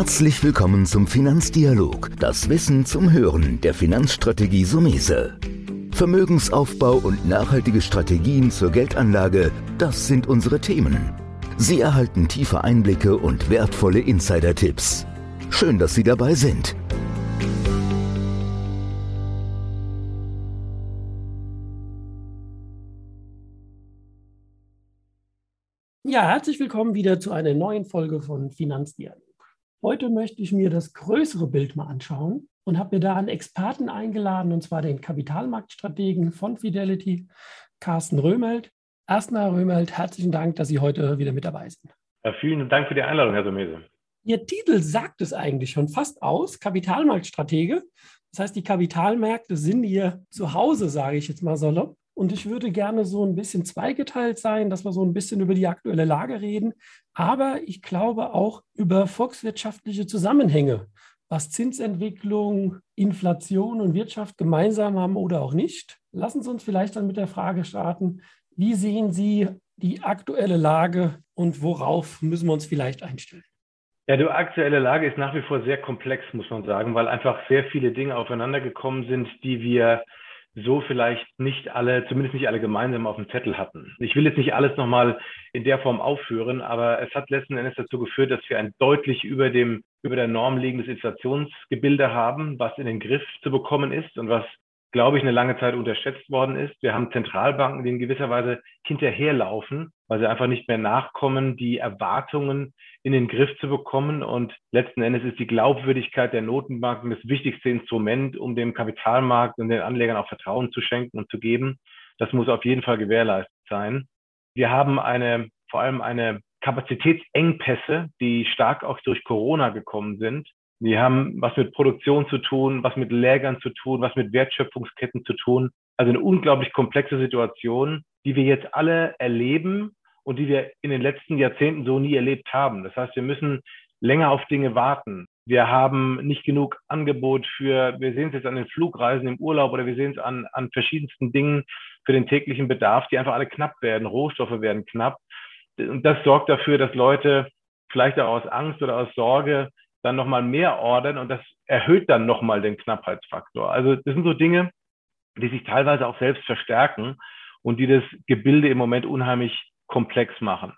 Herzlich willkommen zum Finanzdialog, das Wissen zum Hören der Finanzstrategie Sumese. Vermögensaufbau und nachhaltige Strategien zur Geldanlage, das sind unsere Themen. Sie erhalten tiefe Einblicke und wertvolle Insider-Tipps. Schön, dass Sie dabei sind. Ja, herzlich willkommen wieder zu einer neuen Folge von Finanzdialog. Heute möchte ich mir das größere Bild mal anschauen und habe mir da einen Experten eingeladen, und zwar den Kapitalmarktstrategen von Fidelity, Carsten Römelt. Erstmal, Herr Römelt, herzlichen Dank, dass Sie heute wieder mit dabei sind. Ja, vielen Dank für die Einladung, Herr Somese. Ihr Titel sagt es eigentlich schon fast aus, Kapitalmarktstratege. Das heißt, die Kapitalmärkte sind hier zu Hause, sage ich jetzt mal salopp. Und ich würde gerne so ein bisschen zweigeteilt sein, dass wir so ein bisschen über die aktuelle Lage reden, aber ich glaube auch über volkswirtschaftliche Zusammenhänge, was Zinsentwicklung, Inflation und Wirtschaft gemeinsam haben oder auch nicht. Lassen Sie uns vielleicht dann mit der Frage starten, wie sehen Sie die aktuelle Lage und worauf müssen wir uns vielleicht einstellen? Ja, die aktuelle Lage ist nach wie vor sehr komplex, muss man sagen, weil einfach sehr viele Dinge aufeinander gekommen sind, die wir so vielleicht nicht alle, zumindest nicht alle gemeinsam auf dem Zettel hatten. Ich will jetzt nicht alles nochmal in der Form aufführen, aber es hat letzten Endes dazu geführt, dass wir ein deutlich über dem, über der Norm liegendes Inflationsgebilde haben, was in den Griff zu bekommen ist und was glaube ich, eine lange Zeit unterschätzt worden ist. Wir haben Zentralbanken, die in gewisser Weise hinterherlaufen, weil sie einfach nicht mehr nachkommen, die Erwartungen in den Griff zu bekommen. Und letzten Endes ist die Glaubwürdigkeit der Notenbanken das wichtigste Instrument, um dem Kapitalmarkt und den Anlegern auch Vertrauen zu schenken und zu geben. Das muss auf jeden Fall gewährleistet sein. Wir haben eine, vor allem eine Kapazitätsengpässe, die stark auch durch Corona gekommen sind. Die haben was mit Produktion zu tun, was mit Lägern zu tun, was mit Wertschöpfungsketten zu tun. Also eine unglaublich komplexe Situation, die wir jetzt alle erleben und die wir in den letzten Jahrzehnten so nie erlebt haben. Das heißt, wir müssen länger auf Dinge warten. Wir haben nicht genug Angebot für, wir sehen es jetzt an den Flugreisen im Urlaub oder wir sehen es an, an verschiedensten Dingen für den täglichen Bedarf, die einfach alle knapp werden. Rohstoffe werden knapp. Und das sorgt dafür, dass Leute vielleicht auch aus Angst oder aus Sorge dann nochmal mehr ordern und das erhöht dann nochmal den Knappheitsfaktor. Also das sind so Dinge, die sich teilweise auch selbst verstärken und die das Gebilde im Moment unheimlich komplex machen.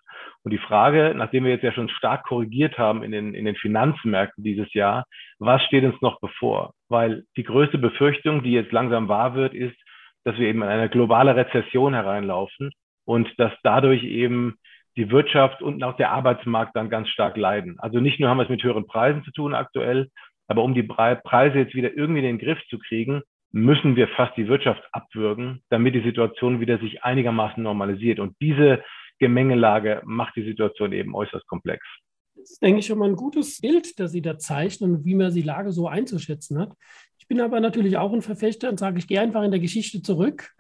Und die Frage, nachdem wir jetzt ja schon stark korrigiert haben in den, in den Finanzmärkten dieses Jahr, was steht uns noch bevor? Weil die größte Befürchtung, die jetzt langsam wahr wird, ist, dass wir eben in eine globale Rezession hereinlaufen und dass dadurch eben die Wirtschaft und auch der Arbeitsmarkt dann ganz stark leiden. Also nicht nur haben wir es mit höheren Preisen zu tun aktuell, aber um die Preise jetzt wieder irgendwie in den Griff zu kriegen, müssen wir fast die Wirtschaft abwürgen, damit die Situation wieder sich einigermaßen normalisiert. Und diese Gemengelage macht die Situation eben äußerst komplex. Das ist, denke ich, schon mal ein gutes Bild, das Sie da zeichnen und wie man die Lage so einzuschätzen hat. Ich bin aber natürlich auch ein Verfechter und sage, ich gehe einfach in der Geschichte zurück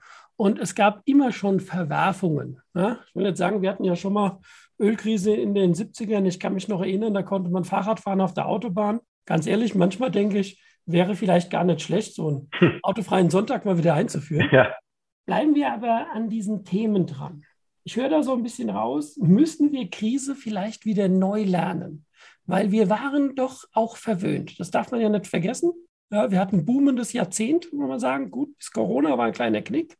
und es gab immer schon Verwerfungen. Ja? Ich will jetzt sagen, wir hatten ja schon mal Ölkrise in den 70ern. Ich kann mich noch erinnern, da konnte man Fahrrad fahren auf der Autobahn. Ganz ehrlich, manchmal denke ich, wäre vielleicht gar nicht schlecht, so einen autofreien Sonntag mal wieder einzuführen. Ja. Bleiben wir aber an diesen Themen dran. Ich höre da so ein bisschen raus, müssen wir Krise vielleicht wieder neu lernen? Weil wir waren doch auch verwöhnt. Das darf man ja nicht vergessen. Ja, wir hatten ein boomendes Jahrzehnt, muss man sagen. Gut, bis Corona war ein kleiner Knick,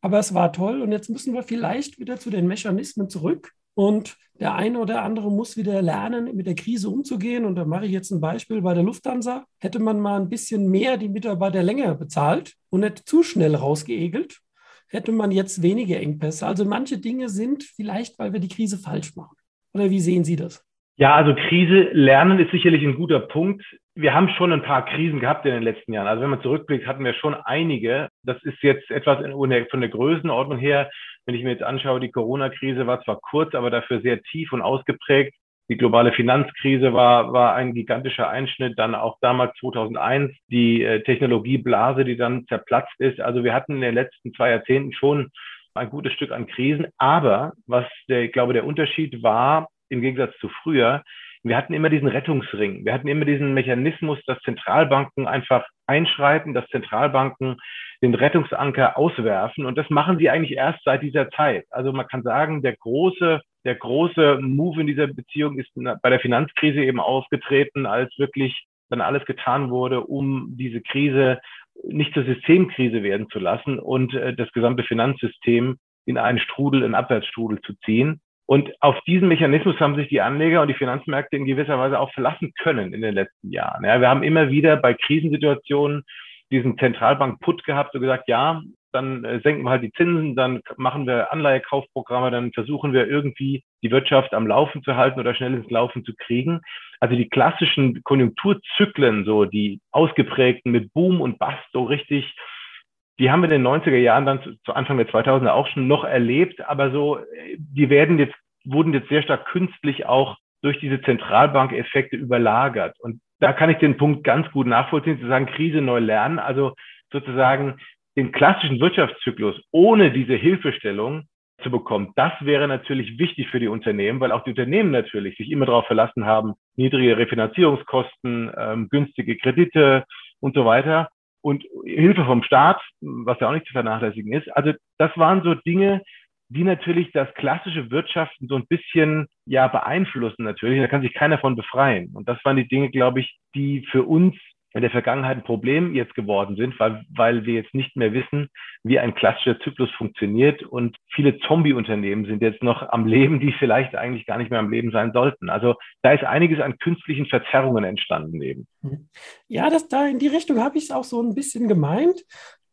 aber es war toll. Und jetzt müssen wir vielleicht wieder zu den Mechanismen zurück. Und der eine oder andere muss wieder lernen, mit der Krise umzugehen. Und da mache ich jetzt ein Beispiel bei der Lufthansa. Hätte man mal ein bisschen mehr die Mitarbeiter länger bezahlt und nicht zu schnell rausgeegelt, hätte man jetzt weniger Engpässe. Also manche Dinge sind vielleicht, weil wir die Krise falsch machen. Oder wie sehen Sie das? Ja, also Krise lernen ist sicherlich ein guter Punkt. Wir haben schon ein paar Krisen gehabt in den letzten Jahren. Also wenn man zurückblickt, hatten wir schon einige. Das ist jetzt etwas in, von der Größenordnung her. Wenn ich mir jetzt anschaue, die Corona-Krise war zwar kurz, aber dafür sehr tief und ausgeprägt. Die globale Finanzkrise war, war ein gigantischer Einschnitt. Dann auch damals 2001 die äh, Technologieblase, die dann zerplatzt ist. Also wir hatten in den letzten zwei Jahrzehnten schon ein gutes Stück an Krisen. Aber was der, ich glaube, der Unterschied war, im Gegensatz zu früher, wir hatten immer diesen Rettungsring. Wir hatten immer diesen Mechanismus, dass Zentralbanken einfach einschreiten, dass Zentralbanken den Rettungsanker auswerfen. Und das machen sie eigentlich erst seit dieser Zeit. Also man kann sagen, der große, der große Move in dieser Beziehung ist bei der Finanzkrise eben aufgetreten, als wirklich dann alles getan wurde, um diese Krise nicht zur Systemkrise werden zu lassen und äh, das gesamte Finanzsystem in einen Strudel, einen Abwärtsstrudel zu ziehen. Und auf diesen Mechanismus haben sich die Anleger und die Finanzmärkte in gewisser Weise auch verlassen können in den letzten Jahren. Ja, wir haben immer wieder bei Krisensituationen diesen Zentralbank-Put gehabt und gesagt, ja, dann äh, senken wir halt die Zinsen, dann machen wir Anleihekaufprogramme, dann versuchen wir irgendwie die Wirtschaft am Laufen zu halten oder schnell ins Laufen zu kriegen. Also die klassischen Konjunkturzyklen, so die ausgeprägten mit Boom und Bust, so richtig die haben wir in den 90er Jahren dann zu, zu Anfang der 2000er auch schon noch erlebt, aber so, die werden jetzt, wurden jetzt sehr stark künstlich auch durch diese Zentralbankeffekte überlagert. Und da kann ich den Punkt ganz gut nachvollziehen, zu sagen, Krise neu lernen, also sozusagen den klassischen Wirtschaftszyklus ohne diese Hilfestellung zu bekommen. Das wäre natürlich wichtig für die Unternehmen, weil auch die Unternehmen natürlich sich immer darauf verlassen haben, niedrige Refinanzierungskosten, ähm, günstige Kredite und so weiter und Hilfe vom Staat, was ja auch nicht zu vernachlässigen ist. Also das waren so Dinge, die natürlich das klassische Wirtschaften so ein bisschen ja beeinflussen natürlich. Da kann sich keiner von befreien. Und das waren die Dinge, glaube ich, die für uns in der Vergangenheit ein Problem jetzt geworden sind, weil, weil wir jetzt nicht mehr wissen, wie ein klassischer Zyklus funktioniert. Und viele Zombie-Unternehmen sind jetzt noch am Leben, die vielleicht eigentlich gar nicht mehr am Leben sein sollten. Also da ist einiges an künstlichen Verzerrungen entstanden eben. Ja, das, da in die Richtung habe ich es auch so ein bisschen gemeint.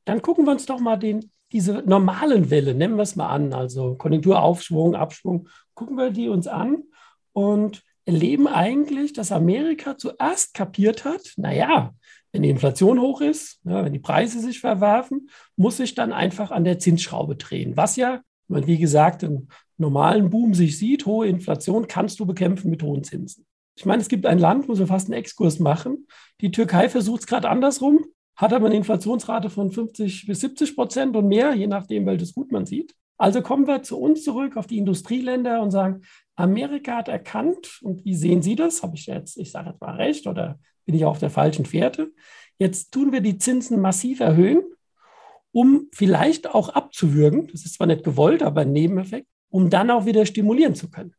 Dann gucken wir uns doch mal den, diese normalen Welle, nennen wir es mal an, also Konjunkturaufschwung, Abschwung, gucken wir die uns an. Und erleben eigentlich, dass Amerika zuerst kapiert hat, naja, wenn die Inflation hoch ist, ja, wenn die Preise sich verwerfen, muss sich dann einfach an der Zinsschraube drehen. Was ja, man wie gesagt, im normalen Boom sich sieht, hohe Inflation kannst du bekämpfen mit hohen Zinsen. Ich meine, es gibt ein Land, muss wir fast einen Exkurs machen. Die Türkei versucht es gerade andersrum, hat aber eine Inflationsrate von 50 bis 70 Prozent und mehr, je nachdem, welches Gut man sieht. Also kommen wir zu uns zurück auf die Industrieländer und sagen, Amerika hat erkannt, und wie sehen Sie das? Habe ich jetzt, ich sage jetzt mal recht oder bin ich auf der falschen Fährte? Jetzt tun wir die Zinsen massiv erhöhen, um vielleicht auch abzuwürgen, das ist zwar nicht gewollt, aber ein Nebeneffekt, um dann auch wieder stimulieren zu können.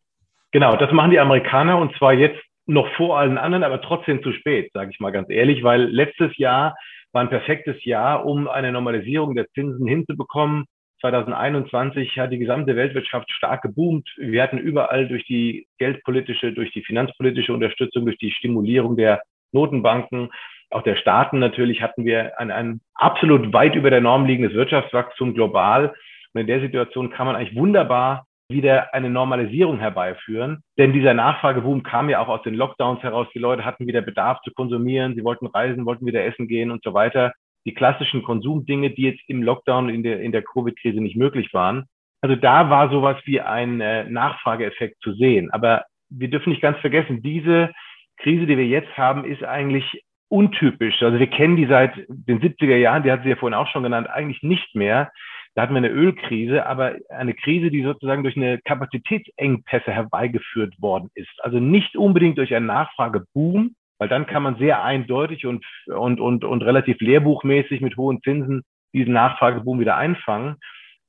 Genau, das machen die Amerikaner und zwar jetzt noch vor allen anderen, aber trotzdem zu spät, sage ich mal ganz ehrlich, weil letztes Jahr war ein perfektes Jahr, um eine Normalisierung der Zinsen hinzubekommen. 2021 hat die gesamte Weltwirtschaft stark geboomt. Wir hatten überall durch die geldpolitische, durch die finanzpolitische Unterstützung, durch die Stimulierung der Notenbanken, auch der Staaten natürlich, hatten wir ein, ein absolut weit über der Norm liegendes Wirtschaftswachstum global. Und in der Situation kann man eigentlich wunderbar wieder eine Normalisierung herbeiführen. Denn dieser Nachfrageboom kam ja auch aus den Lockdowns heraus. Die Leute hatten wieder Bedarf zu konsumieren, sie wollten reisen, wollten wieder essen gehen und so weiter die klassischen Konsumdinge, die jetzt im Lockdown in der, in der Covid-Krise nicht möglich waren. Also da war sowas wie ein äh, Nachfrageeffekt zu sehen. Aber wir dürfen nicht ganz vergessen, diese Krise, die wir jetzt haben, ist eigentlich untypisch. Also wir kennen die seit den 70er Jahren, die hat sie ja vorhin auch schon genannt, eigentlich nicht mehr. Da hatten wir eine Ölkrise, aber eine Krise, die sozusagen durch eine Kapazitätsengpässe herbeigeführt worden ist. Also nicht unbedingt durch einen Nachfrageboom, weil dann kann man sehr eindeutig und, und, und, und relativ lehrbuchmäßig mit hohen Zinsen diesen Nachfrageboom wieder einfangen.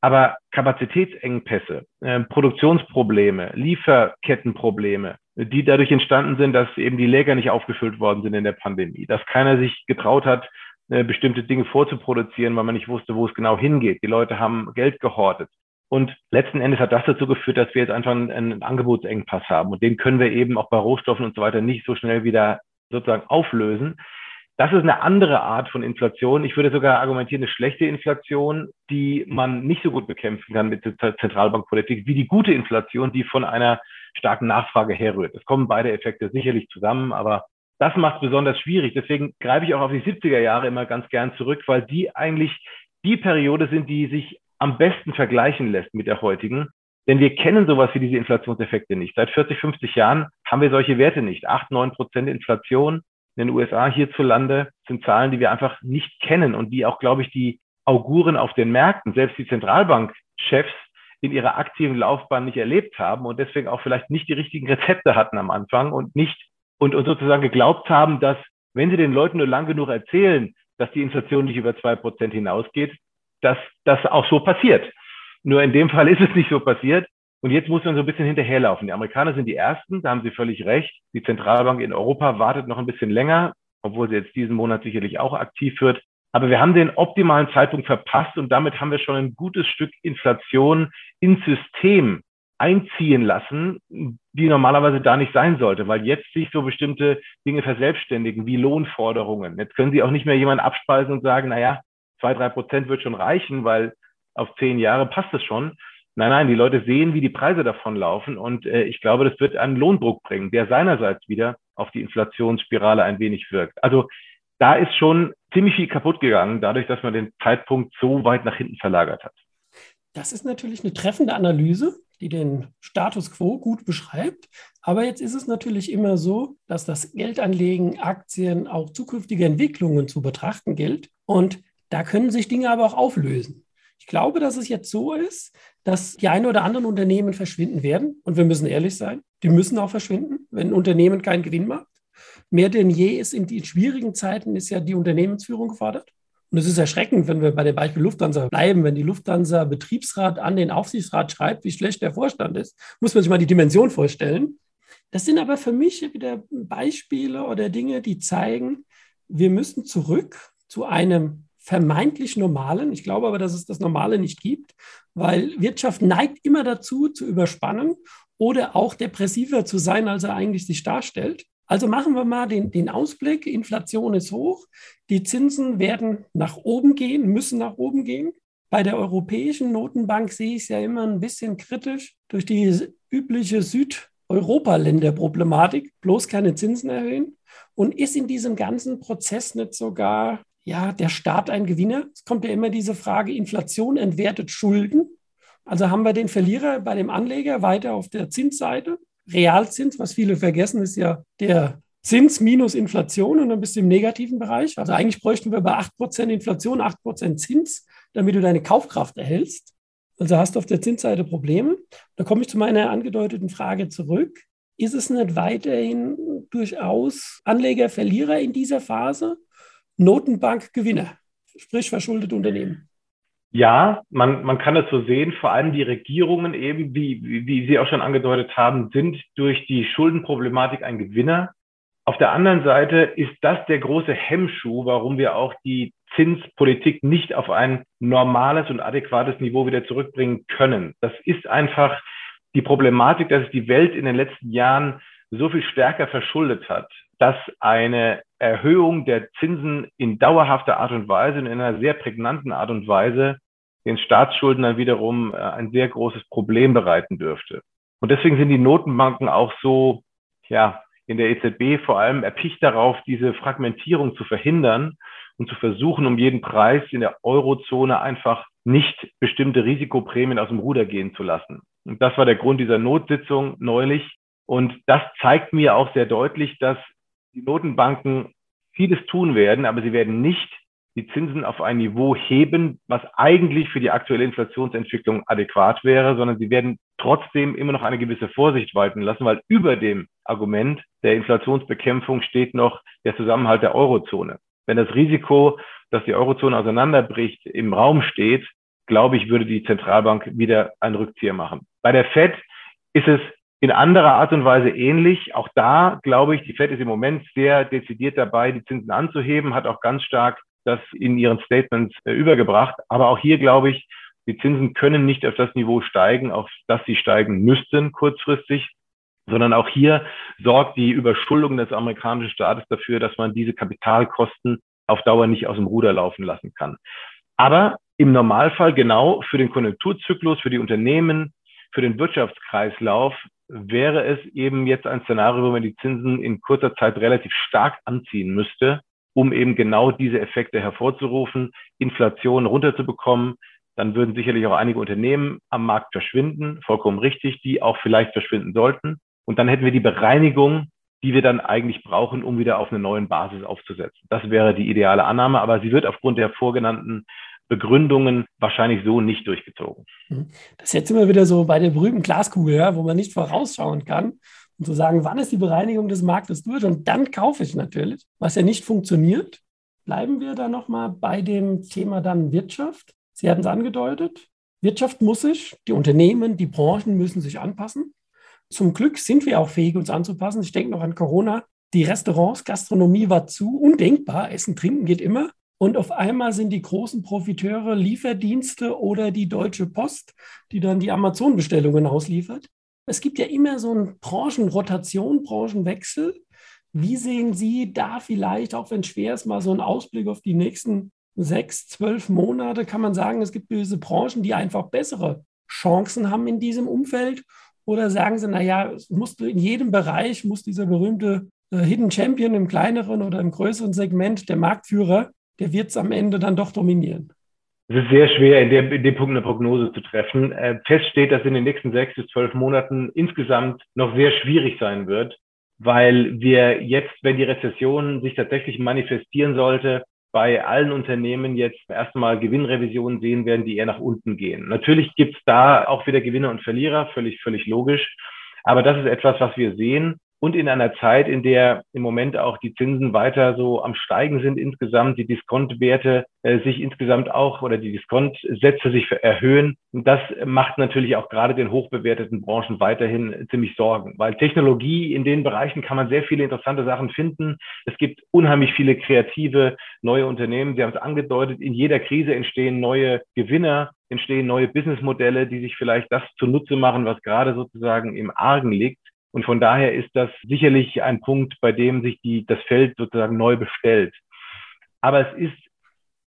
Aber Kapazitätsengpässe, äh, Produktionsprobleme, Lieferkettenprobleme, die dadurch entstanden sind, dass eben die Läger nicht aufgefüllt worden sind in der Pandemie, dass keiner sich getraut hat, äh, bestimmte Dinge vorzuproduzieren, weil man nicht wusste, wo es genau hingeht. Die Leute haben Geld gehortet. Und letzten Endes hat das dazu geführt, dass wir jetzt einfach einen, einen Angebotsengpass haben. Und den können wir eben auch bei Rohstoffen und so weiter nicht so schnell wieder sozusagen auflösen. Das ist eine andere Art von Inflation. Ich würde sogar argumentieren, eine schlechte Inflation, die man nicht so gut bekämpfen kann mit der Zentralbankpolitik, wie die gute Inflation, die von einer starken Nachfrage herrührt. Es kommen beide Effekte sicherlich zusammen, aber das macht es besonders schwierig. Deswegen greife ich auch auf die 70er Jahre immer ganz gern zurück, weil die eigentlich die Periode sind, die sich am besten vergleichen lässt mit der heutigen. Denn wir kennen sowas wie diese Inflationseffekte nicht. Seit 40, 50 Jahren haben wir solche Werte nicht. 8, 9 Prozent Inflation in den USA hierzulande sind Zahlen, die wir einfach nicht kennen und die auch, glaube ich, die Auguren auf den Märkten, selbst die Zentralbankchefs in ihrer aktiven Laufbahn nicht erlebt haben und deswegen auch vielleicht nicht die richtigen Rezepte hatten am Anfang und nicht und, und sozusagen geglaubt haben, dass wenn sie den Leuten nur lang genug erzählen, dass die Inflation nicht über zwei Prozent hinausgeht, dass das auch so passiert. Nur in dem Fall ist es nicht so passiert. Und jetzt muss man so ein bisschen hinterherlaufen. Die Amerikaner sind die Ersten, da haben Sie völlig recht. Die Zentralbank in Europa wartet noch ein bisschen länger, obwohl sie jetzt diesen Monat sicherlich auch aktiv wird. Aber wir haben den optimalen Zeitpunkt verpasst und damit haben wir schon ein gutes Stück Inflation ins System einziehen lassen, die normalerweise da nicht sein sollte, weil jetzt sich so bestimmte Dinge verselbstständigen, wie Lohnforderungen. Jetzt können Sie auch nicht mehr jemanden abspeisen und sagen, naja, zwei, drei Prozent wird schon reichen, weil auf zehn Jahre passt es schon. Nein, nein, die Leute sehen, wie die Preise davonlaufen und äh, ich glaube, das wird einen Lohndruck bringen, der seinerseits wieder auf die Inflationsspirale ein wenig wirkt. Also da ist schon ziemlich viel kaputt gegangen, dadurch, dass man den Zeitpunkt so weit nach hinten verlagert hat. Das ist natürlich eine treffende Analyse, die den Status quo gut beschreibt. Aber jetzt ist es natürlich immer so, dass das Geldanlegen, Aktien, auch zukünftige Entwicklungen zu betrachten gilt. Und da können sich Dinge aber auch auflösen. Ich glaube, dass es jetzt so ist, dass die ein oder anderen Unternehmen verschwinden werden. Und wir müssen ehrlich sein, die müssen auch verschwinden, wenn ein Unternehmen keinen Gewinn macht. Mehr denn je ist in den schwierigen Zeiten ist ja die Unternehmensführung gefordert. Und es ist erschreckend, wenn wir bei dem Beispiel Lufthansa bleiben, wenn die Lufthansa Betriebsrat an den Aufsichtsrat schreibt, wie schlecht der Vorstand ist, muss man sich mal die Dimension vorstellen. Das sind aber für mich wieder Beispiele oder Dinge, die zeigen, wir müssen zurück zu einem vermeintlich normalen. Ich glaube aber, dass es das Normale nicht gibt, weil Wirtschaft neigt immer dazu, zu überspannen oder auch depressiver zu sein, als er eigentlich sich darstellt. Also machen wir mal den, den Ausblick. Inflation ist hoch. Die Zinsen werden nach oben gehen, müssen nach oben gehen. Bei der Europäischen Notenbank sehe ich es ja immer ein bisschen kritisch durch die übliche Südeuropa-Länder-Problematik, bloß keine Zinsen erhöhen. Und ist in diesem ganzen Prozess nicht sogar ja, der Staat ein Gewinner? Es kommt ja immer diese Frage, Inflation entwertet Schulden. Also haben wir den Verlierer bei dem Anleger weiter auf der Zinsseite Realzins, was viele vergessen, ist ja der Zins minus Inflation und dann bist du im negativen Bereich. Also eigentlich bräuchten wir bei 8% Inflation 8% Zins, damit du deine Kaufkraft erhältst. Also hast du auf der Zinsseite Probleme. Da komme ich zu meiner angedeuteten Frage zurück. Ist es nicht weiterhin durchaus Anleger, Verlierer in dieser Phase? Notenbank, Gewinner, sprich verschuldete Unternehmen? Ja, man, man kann es so sehen. Vor allem die Regierungen eben, wie, wie, wie Sie auch schon angedeutet haben, sind durch die Schuldenproblematik ein Gewinner. Auf der anderen Seite ist das der große Hemmschuh, warum wir auch die Zinspolitik nicht auf ein normales und adäquates Niveau wieder zurückbringen können. Das ist einfach die Problematik, dass die Welt in den letzten Jahren so viel stärker verschuldet hat, dass eine Erhöhung der Zinsen in dauerhafter Art und Weise und in einer sehr prägnanten Art und Weise den Staatsschulden dann wiederum äh, ein sehr großes Problem bereiten dürfte. Und deswegen sind die Notenbanken auch so, ja, in der EZB vor allem erpicht darauf, diese Fragmentierung zu verhindern und zu versuchen, um jeden Preis in der Eurozone einfach nicht bestimmte Risikoprämien aus dem Ruder gehen zu lassen. Und das war der Grund dieser Notsitzung neulich. Und das zeigt mir auch sehr deutlich, dass die Notenbanken vieles tun werden, aber sie werden nicht die Zinsen auf ein Niveau heben, was eigentlich für die aktuelle Inflationsentwicklung adäquat wäre, sondern sie werden trotzdem immer noch eine gewisse Vorsicht walten lassen, weil über dem Argument der Inflationsbekämpfung steht noch der Zusammenhalt der Eurozone. Wenn das Risiko, dass die Eurozone auseinanderbricht, im Raum steht, glaube ich, würde die Zentralbank wieder einen Rückzieher machen. Bei der Fed ist es in anderer Art und Weise ähnlich. Auch da glaube ich, die Fed ist im Moment sehr dezidiert dabei, die Zinsen anzuheben, hat auch ganz stark das in ihren Statements äh, übergebracht. Aber auch hier glaube ich, die Zinsen können nicht auf das Niveau steigen, auf das sie steigen müssten kurzfristig, sondern auch hier sorgt die Überschuldung des amerikanischen Staates dafür, dass man diese Kapitalkosten auf Dauer nicht aus dem Ruder laufen lassen kann. Aber im Normalfall genau für den Konjunkturzyklus, für die Unternehmen, für den Wirtschaftskreislauf wäre es eben jetzt ein Szenario, wo man die Zinsen in kurzer Zeit relativ stark anziehen müsste, um eben genau diese Effekte hervorzurufen, Inflation runterzubekommen. Dann würden sicherlich auch einige Unternehmen am Markt verschwinden, vollkommen richtig, die auch vielleicht verschwinden sollten. Und dann hätten wir die Bereinigung, die wir dann eigentlich brauchen, um wieder auf eine neuen Basis aufzusetzen. Das wäre die ideale Annahme, aber sie wird aufgrund der vorgenannten Begründungen wahrscheinlich so nicht durchgezogen. Mhm. Das ist jetzt immer wieder so bei der berühmten Glaskugel, ja, wo man nicht vorausschauen kann und zu sagen, wann ist die Bereinigung des Marktes durch und dann kaufe ich natürlich, was ja nicht funktioniert. Bleiben wir da nochmal bei dem Thema dann Wirtschaft. Sie hatten es angedeutet. Wirtschaft muss sich, die Unternehmen, die Branchen müssen sich anpassen. Zum Glück sind wir auch fähig, uns anzupassen. Ich denke noch an Corona. Die Restaurants, Gastronomie war zu, undenkbar. Essen, trinken geht immer. Und auf einmal sind die großen Profiteure Lieferdienste oder die Deutsche Post, die dann die Amazon-Bestellungen ausliefert. Es gibt ja immer so eine Branchenrotation, Branchenwechsel. Wie sehen Sie da vielleicht, auch wenn es schwer ist, mal so einen Ausblick auf die nächsten sechs, zwölf Monate? Kann man sagen, es gibt diese Branchen, die einfach bessere Chancen haben in diesem Umfeld? Oder sagen Sie, naja, in jedem Bereich muss dieser berühmte äh, Hidden Champion im kleineren oder im größeren Segment, der Marktführer, der wird es am Ende dann doch dominieren. Es ist sehr schwer, in dem, in dem Punkt eine Prognose zu treffen. Äh, fest steht, dass in den nächsten sechs bis zwölf Monaten insgesamt noch sehr schwierig sein wird, weil wir jetzt, wenn die Rezession sich tatsächlich manifestieren sollte, bei allen Unternehmen jetzt erstmal Gewinnrevisionen sehen werden, die eher nach unten gehen. Natürlich gibt es da auch wieder Gewinner und Verlierer, völlig, völlig logisch. Aber das ist etwas, was wir sehen und in einer Zeit, in der im Moment auch die Zinsen weiter so am Steigen sind insgesamt, die Diskontwerte äh, sich insgesamt auch oder die Diskontsätze sich erhöhen. Und das macht natürlich auch gerade den hochbewerteten Branchen weiterhin ziemlich Sorgen, weil Technologie in den Bereichen kann man sehr viele interessante Sachen finden. Es gibt unheimlich viele kreative neue Unternehmen. Sie haben es angedeutet, in jeder Krise entstehen neue Gewinner entstehen neue Businessmodelle, die sich vielleicht das zunutze machen, was gerade sozusagen im Argen liegt. Und von daher ist das sicherlich ein Punkt, bei dem sich die, das Feld sozusagen neu bestellt. Aber es ist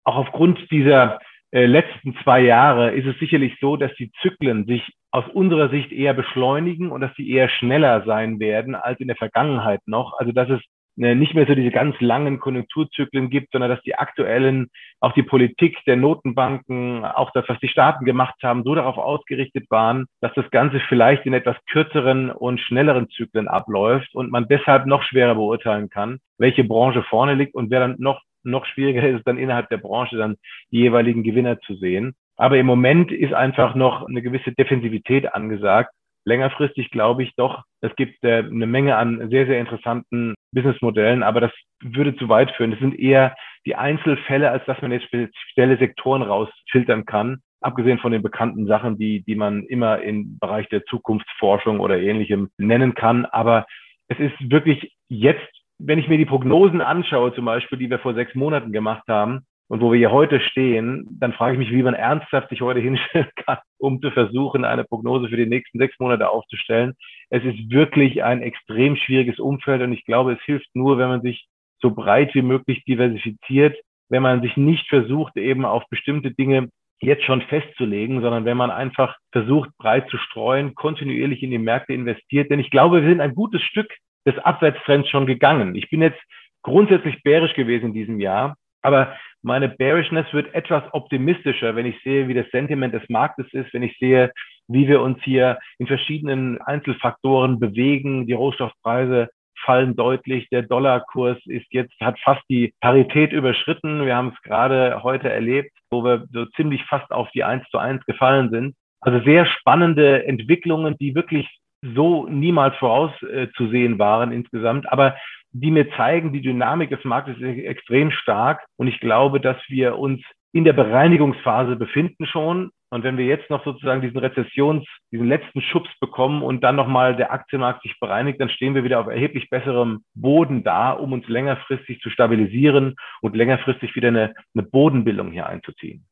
auch aufgrund dieser äh, letzten zwei Jahre ist es sicherlich so, dass die Zyklen sich aus unserer Sicht eher beschleunigen und dass sie eher schneller sein werden als in der Vergangenheit noch. Also dass es nicht mehr so diese ganz langen Konjunkturzyklen gibt, sondern dass die aktuellen, auch die Politik der Notenbanken, auch das, was die Staaten gemacht haben, so darauf ausgerichtet waren, dass das Ganze vielleicht in etwas kürzeren und schnelleren Zyklen abläuft und man deshalb noch schwerer beurteilen kann, welche Branche vorne liegt und wer dann noch noch schwieriger ist dann innerhalb der Branche dann die jeweiligen Gewinner zu sehen. Aber im Moment ist einfach noch eine gewisse Defensivität angesagt längerfristig glaube ich doch, es gibt äh, eine Menge an sehr, sehr interessanten Businessmodellen, aber das würde zu weit führen. Das sind eher die Einzelfälle, als dass man jetzt spezielle Sektoren rausfiltern kann. Abgesehen von den bekannten Sachen, die, die man immer im Bereich der Zukunftsforschung oder ähnlichem nennen kann. Aber es ist wirklich jetzt, wenn ich mir die Prognosen anschaue, zum Beispiel, die wir vor sechs Monaten gemacht haben, und wo wir hier heute stehen, dann frage ich mich, wie man ernsthaft sich heute hinstellen kann, um zu versuchen, eine Prognose für die nächsten sechs Monate aufzustellen. Es ist wirklich ein extrem schwieriges Umfeld und ich glaube, es hilft nur, wenn man sich so breit wie möglich diversifiziert, wenn man sich nicht versucht, eben auf bestimmte Dinge jetzt schon festzulegen, sondern wenn man einfach versucht, breit zu streuen, kontinuierlich in die Märkte investiert. Denn ich glaube, wir sind ein gutes Stück des Abwärtstrends schon gegangen. Ich bin jetzt grundsätzlich bärisch gewesen in diesem Jahr, aber meine Bearishness wird etwas optimistischer, wenn ich sehe, wie das Sentiment des Marktes ist, wenn ich sehe, wie wir uns hier in verschiedenen Einzelfaktoren bewegen. Die Rohstoffpreise fallen deutlich. Der Dollarkurs ist jetzt, hat fast die Parität überschritten. Wir haben es gerade heute erlebt, wo wir so ziemlich fast auf die 1 zu 1 gefallen sind. Also sehr spannende Entwicklungen, die wirklich so niemals vorauszusehen waren insgesamt. Aber die mir zeigen, die Dynamik des Marktes ist extrem stark. Und ich glaube, dass wir uns in der Bereinigungsphase befinden schon. Und wenn wir jetzt noch sozusagen diesen Rezessions, diesen letzten Schubs bekommen und dann nochmal der Aktienmarkt sich bereinigt, dann stehen wir wieder auf erheblich besserem Boden da, um uns längerfristig zu stabilisieren und längerfristig wieder eine, eine Bodenbildung hier einzuziehen.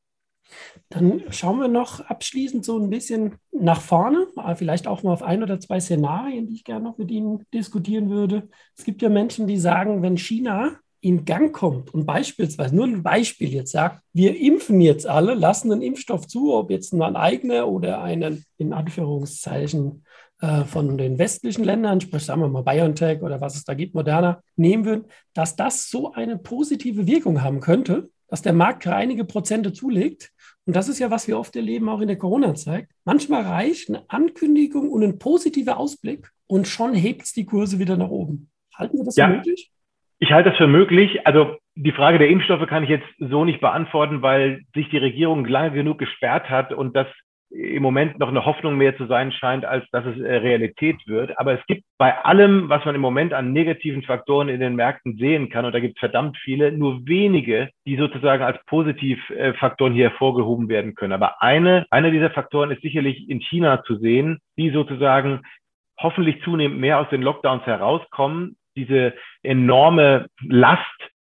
Dann schauen wir noch abschließend so ein bisschen nach vorne, vielleicht auch mal auf ein oder zwei Szenarien, die ich gerne noch mit Ihnen diskutieren würde. Es gibt ja Menschen, die sagen, wenn China in Gang kommt und beispielsweise, nur ein Beispiel jetzt sagt, wir impfen jetzt alle, lassen einen Impfstoff zu, ob jetzt ein eigener oder einen in Anführungszeichen äh, von den westlichen Ländern, sprich sagen wir mal BioNTech oder was es da gibt, Moderna, nehmen würden, dass das so eine positive Wirkung haben könnte, dass der Markt einige Prozente zulegt, und das ist ja, was wir oft erleben, auch in der Corona-Zeit. Manchmal reicht eine Ankündigung und ein positiver Ausblick und schon hebt es die Kurse wieder nach oben. Halten Sie das ja, für möglich? Ich halte das für möglich. Also die Frage der Impfstoffe kann ich jetzt so nicht beantworten, weil sich die Regierung lange genug gesperrt hat und das im Moment noch eine Hoffnung mehr zu sein scheint, als dass es äh, Realität wird. Aber es gibt bei allem, was man im Moment an negativen Faktoren in den Märkten sehen kann, und da gibt es verdammt viele, nur wenige, die sozusagen als Positivfaktoren hier hervorgehoben werden können. Aber eine, einer dieser Faktoren ist sicherlich in China zu sehen, die sozusagen hoffentlich zunehmend mehr aus den Lockdowns herauskommen, diese enorme Last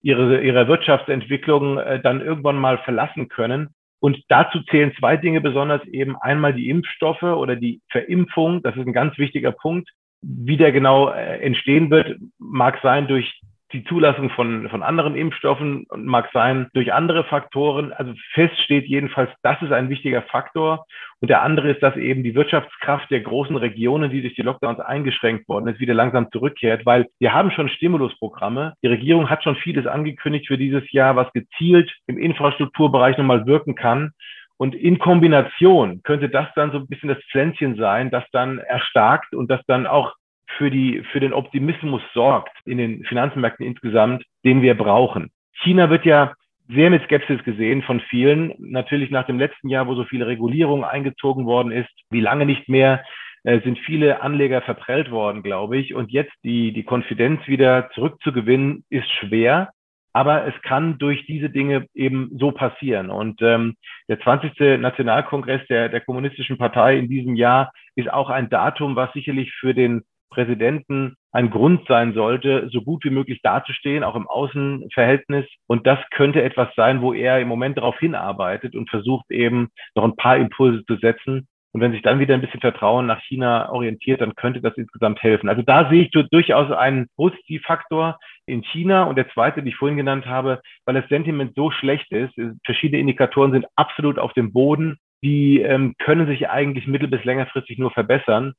ihrer, ihrer Wirtschaftsentwicklung äh, dann irgendwann mal verlassen können und dazu zählen zwei Dinge besonders eben einmal die Impfstoffe oder die Verimpfung. Das ist ein ganz wichtiger Punkt. Wie der genau äh, entstehen wird, mag sein durch die Zulassung von, von anderen Impfstoffen mag sein durch andere Faktoren. Also fest steht jedenfalls, das ist ein wichtiger Faktor. Und der andere ist, dass eben die Wirtschaftskraft der großen Regionen, die durch die Lockdowns eingeschränkt worden ist, wieder langsam zurückkehrt, weil wir haben schon Stimulusprogramme. Die Regierung hat schon vieles angekündigt für dieses Jahr, was gezielt im Infrastrukturbereich nochmal wirken kann. Und in Kombination könnte das dann so ein bisschen das Pflänzchen sein, das dann erstarkt und das dann auch für, die, für den Optimismus sorgt in den Finanzmärkten insgesamt, den wir brauchen. China wird ja sehr mit Skepsis gesehen von vielen. Natürlich nach dem letzten Jahr, wo so viele Regulierungen eingezogen worden ist, wie lange nicht mehr, äh, sind viele Anleger verprellt worden, glaube ich. Und jetzt die, die Konfidenz wieder zurückzugewinnen, ist schwer. Aber es kann durch diese Dinge eben so passieren. Und ähm, der 20. Nationalkongress der, der Kommunistischen Partei in diesem Jahr ist auch ein Datum, was sicherlich für den Präsidenten ein Grund sein sollte, so gut wie möglich dazustehen, auch im Außenverhältnis. Und das könnte etwas sein, wo er im Moment darauf hinarbeitet und versucht eben noch ein paar Impulse zu setzen. Und wenn sich dann wieder ein bisschen Vertrauen nach China orientiert, dann könnte das insgesamt helfen. Also da sehe ich durchaus einen Positivfaktor in China. Und der zweite, den ich vorhin genannt habe, weil das Sentiment so schlecht ist, verschiedene Indikatoren sind absolut auf dem Boden. Die ähm, können sich eigentlich mittel- bis längerfristig nur verbessern.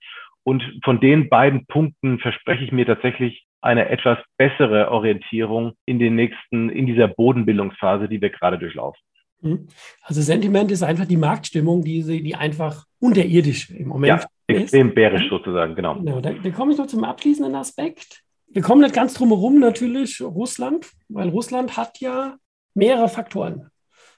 Und von den beiden Punkten verspreche ich mir tatsächlich eine etwas bessere Orientierung in den nächsten, in dieser Bodenbildungsphase, die wir gerade durchlaufen. Mhm. Also Sentiment ist einfach die Marktstimmung, die, die einfach unterirdisch im Moment ja, extrem bärisch sozusagen, genau. genau da, da komme ich noch zum abschließenden Aspekt. Wir kommen nicht ganz drum herum natürlich Russland, weil Russland hat ja mehrere Faktoren.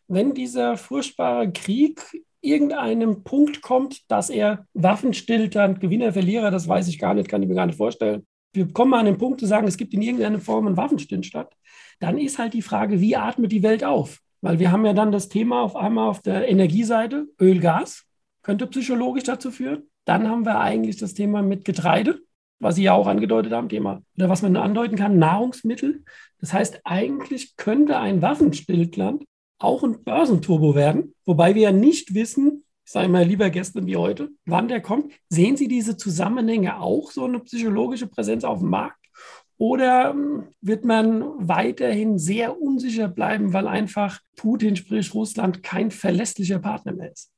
Wenn dieser furchtbare Krieg irgendeinem Punkt kommt, dass er Waffenstillstand, Gewinner, Verlierer, das weiß ich gar nicht, kann ich mir gar nicht vorstellen. Wir kommen an den Punkt zu sagen, es gibt in irgendeiner Form einen Waffenstillstand. Dann ist halt die Frage, wie atmet die Welt auf? Weil wir haben ja dann das Thema auf einmal auf der Energieseite, Öl, Gas, könnte psychologisch dazu führen. Dann haben wir eigentlich das Thema mit Getreide, was Sie ja auch angedeutet haben, Thema, oder was man andeuten kann, Nahrungsmittel. Das heißt, eigentlich könnte ein Waffenstillstand auch ein Börsenturbo werden, wobei wir ja nicht wissen, ich sage mal lieber gestern wie heute, wann der kommt. Sehen Sie diese Zusammenhänge auch, so eine psychologische Präsenz auf dem Markt? Oder ähm, wird man weiterhin sehr unsicher bleiben, weil einfach Putin, sprich Russland, kein verlässlicher Partner mehr ist?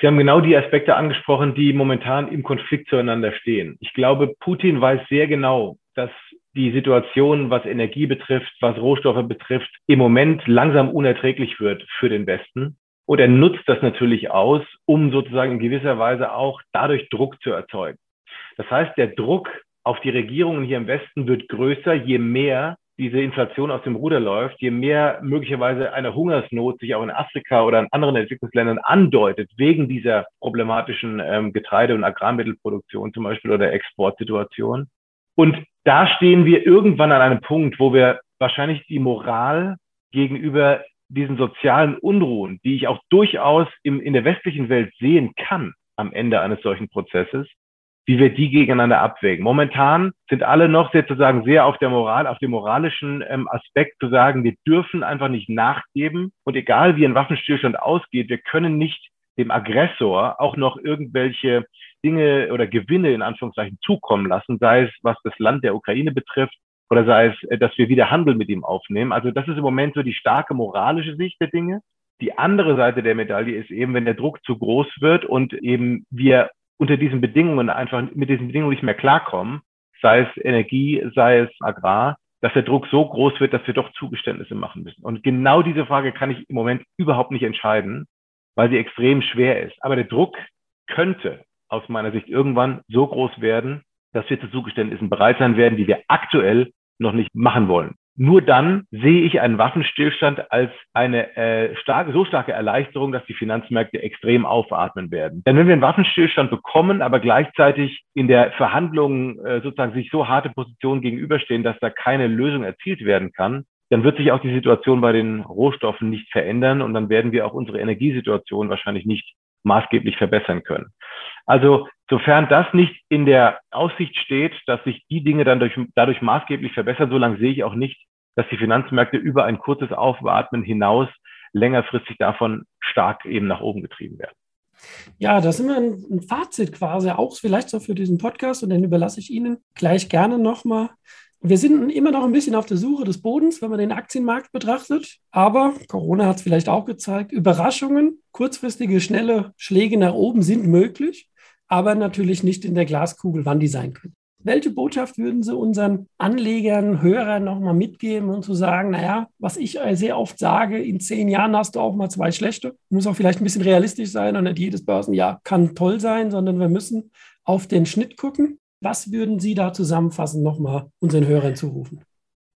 Sie haben genau die Aspekte angesprochen, die momentan im Konflikt zueinander stehen. Ich glaube, Putin weiß sehr genau, dass die Situation, was Energie betrifft, was Rohstoffe betrifft, im Moment langsam unerträglich wird für den Westen. Und er nutzt das natürlich aus, um sozusagen in gewisser Weise auch dadurch Druck zu erzeugen. Das heißt, der Druck auf die Regierungen hier im Westen wird größer, je mehr diese Inflation aus dem Ruder läuft, je mehr möglicherweise eine Hungersnot sich auch in Afrika oder in anderen Entwicklungsländern andeutet, wegen dieser problematischen ähm, Getreide- und Agrarmittelproduktion zum Beispiel oder Exportsituation. Und da stehen wir irgendwann an einem Punkt, wo wir wahrscheinlich die Moral gegenüber diesen sozialen Unruhen, die ich auch durchaus im, in der westlichen Welt sehen kann am Ende eines solchen Prozesses, wie wir die gegeneinander abwägen. Momentan sind alle noch sozusagen sehr auf der Moral, auf dem moralischen ähm, Aspekt zu sagen, wir dürfen einfach nicht nachgeben und egal wie ein Waffenstillstand ausgeht, wir können nicht dem Aggressor auch noch irgendwelche Dinge oder Gewinne in Anführungszeichen zukommen lassen, sei es was das Land der Ukraine betrifft oder sei es, äh, dass wir wieder Handel mit ihm aufnehmen. Also das ist im Moment so die starke moralische Sicht der Dinge. Die andere Seite der Medaille ist eben, wenn der Druck zu groß wird und eben wir unter diesen Bedingungen einfach mit diesen Bedingungen nicht mehr klarkommen, sei es Energie, sei es Agrar, dass der Druck so groß wird, dass wir doch Zugeständnisse machen müssen. Und genau diese Frage kann ich im Moment überhaupt nicht entscheiden, weil sie extrem schwer ist. Aber der Druck könnte aus meiner Sicht irgendwann so groß werden, dass wir zu Zugeständnissen bereit sein werden, die wir aktuell noch nicht machen wollen. nur dann sehe ich einen Waffenstillstand als eine äh, starke, so starke Erleichterung, dass die Finanzmärkte extrem aufatmen werden. Denn wenn wir einen Waffenstillstand bekommen, aber gleichzeitig in der Verhandlung äh, sozusagen sich so harte Positionen gegenüberstehen, dass da keine Lösung erzielt werden kann, dann wird sich auch die Situation bei den Rohstoffen nicht verändern und dann werden wir auch unsere Energiesituation wahrscheinlich nicht maßgeblich verbessern können. Also sofern das nicht in der Aussicht steht, dass sich die Dinge dann durch, dadurch maßgeblich verbessern, solange sehe ich auch nicht, dass die Finanzmärkte über ein kurzes Aufatmen hinaus längerfristig davon stark eben nach oben getrieben werden. Ja, das ist immer ein, ein Fazit quasi, auch vielleicht so für diesen Podcast und den überlasse ich Ihnen gleich gerne nochmal. Wir sind immer noch ein bisschen auf der Suche des Bodens, wenn man den Aktienmarkt betrachtet. Aber Corona hat es vielleicht auch gezeigt. Überraschungen, kurzfristige, schnelle Schläge nach oben sind möglich, aber natürlich nicht in der Glaskugel, wann die sein können. Welche Botschaft würden Sie unseren Anlegern, Hörern nochmal mitgeben und zu sagen, naja, was ich sehr oft sage, in zehn Jahren hast du auch mal zwei schlechte. Muss auch vielleicht ein bisschen realistisch sein und nicht jedes Börsenjahr kann toll sein, sondern wir müssen auf den Schnitt gucken. Was würden Sie da zusammenfassend nochmal unseren Hörern zurufen?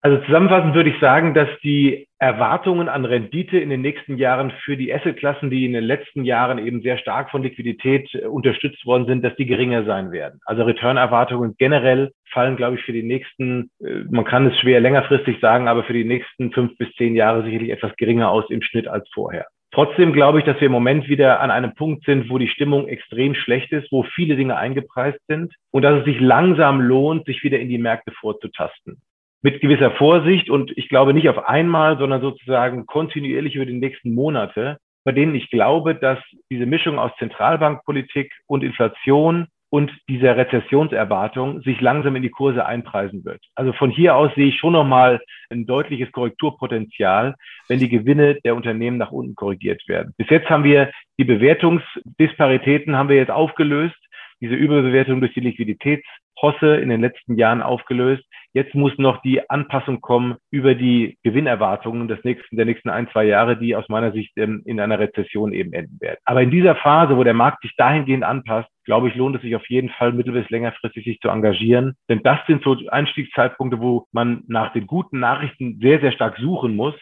Also zusammenfassend würde ich sagen, dass die Erwartungen an Rendite in den nächsten Jahren für die Assetklassen, die in den letzten Jahren eben sehr stark von Liquidität äh, unterstützt worden sind, dass die geringer sein werden. Also Return-Erwartungen generell fallen, glaube ich, für die nächsten, äh, man kann es schwer längerfristig sagen, aber für die nächsten fünf bis zehn Jahre sicherlich etwas geringer aus im Schnitt als vorher. Trotzdem glaube ich, dass wir im Moment wieder an einem Punkt sind, wo die Stimmung extrem schlecht ist, wo viele Dinge eingepreist sind und dass es sich langsam lohnt, sich wieder in die Märkte vorzutasten. Mit gewisser Vorsicht und ich glaube nicht auf einmal, sondern sozusagen kontinuierlich über die nächsten Monate, bei denen ich glaube, dass diese Mischung aus Zentralbankpolitik und Inflation und dieser Rezessionserwartung sich langsam in die Kurse einpreisen wird. Also von hier aus sehe ich schon nochmal ein deutliches Korrekturpotenzial, wenn die Gewinne der Unternehmen nach unten korrigiert werden. Bis jetzt haben wir die Bewertungsdisparitäten haben wir jetzt aufgelöst, diese Überbewertung durch die Liquiditätshosse in den letzten Jahren aufgelöst. Jetzt muss noch die Anpassung kommen über die Gewinnerwartungen des nächsten, der nächsten ein, zwei Jahre, die aus meiner Sicht ähm, in einer Rezession eben enden werden. Aber in dieser Phase, wo der Markt sich dahingehend anpasst, glaube ich, lohnt es sich auf jeden Fall mittel- bis längerfristig sich zu engagieren. Denn das sind so Einstiegszeitpunkte, wo man nach den guten Nachrichten sehr, sehr stark suchen muss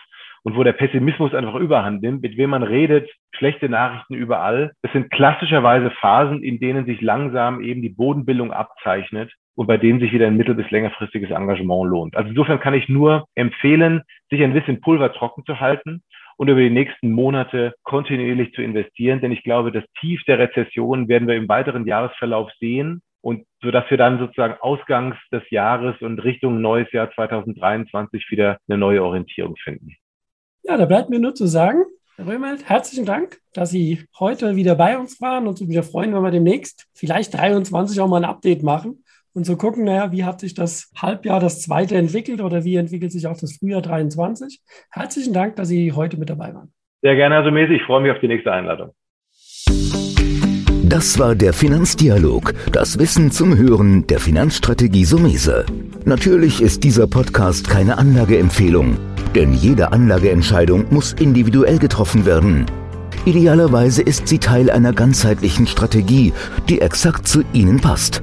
und wo der Pessimismus einfach überhand nimmt, mit wem man redet, schlechte Nachrichten überall. Das sind klassischerweise Phasen, in denen sich langsam eben die Bodenbildung abzeichnet und bei denen sich wieder ein mittel- bis längerfristiges Engagement lohnt. Also insofern kann ich nur empfehlen, sich ein bisschen Pulver trocken zu halten und über die nächsten Monate kontinuierlich zu investieren. Denn ich glaube, das Tief der Rezession werden wir im weiteren Jahresverlauf sehen. Und so dass wir dann sozusagen ausgangs des Jahres und Richtung neues Jahr 2023 wieder eine neue Orientierung finden. Ja, da bleibt mir nur zu sagen, Herr Römelt, herzlichen Dank, dass Sie heute wieder bei uns waren und wieder freuen, wenn wir demnächst vielleicht 23 auch mal ein Update machen und so gucken, naja, wie hat sich das Halbjahr, das zweite entwickelt oder wie entwickelt sich auch das Frühjahr 23. Herzlichen Dank, dass Sie heute mit dabei waren. Sehr gerne, also mäßig. Ich freue mich auf die nächste Einladung. Das war der Finanzdialog, das Wissen zum Hören der Finanzstrategie Sumese. Natürlich ist dieser Podcast keine Anlageempfehlung, denn jede Anlageentscheidung muss individuell getroffen werden. Idealerweise ist sie Teil einer ganzheitlichen Strategie, die exakt zu Ihnen passt.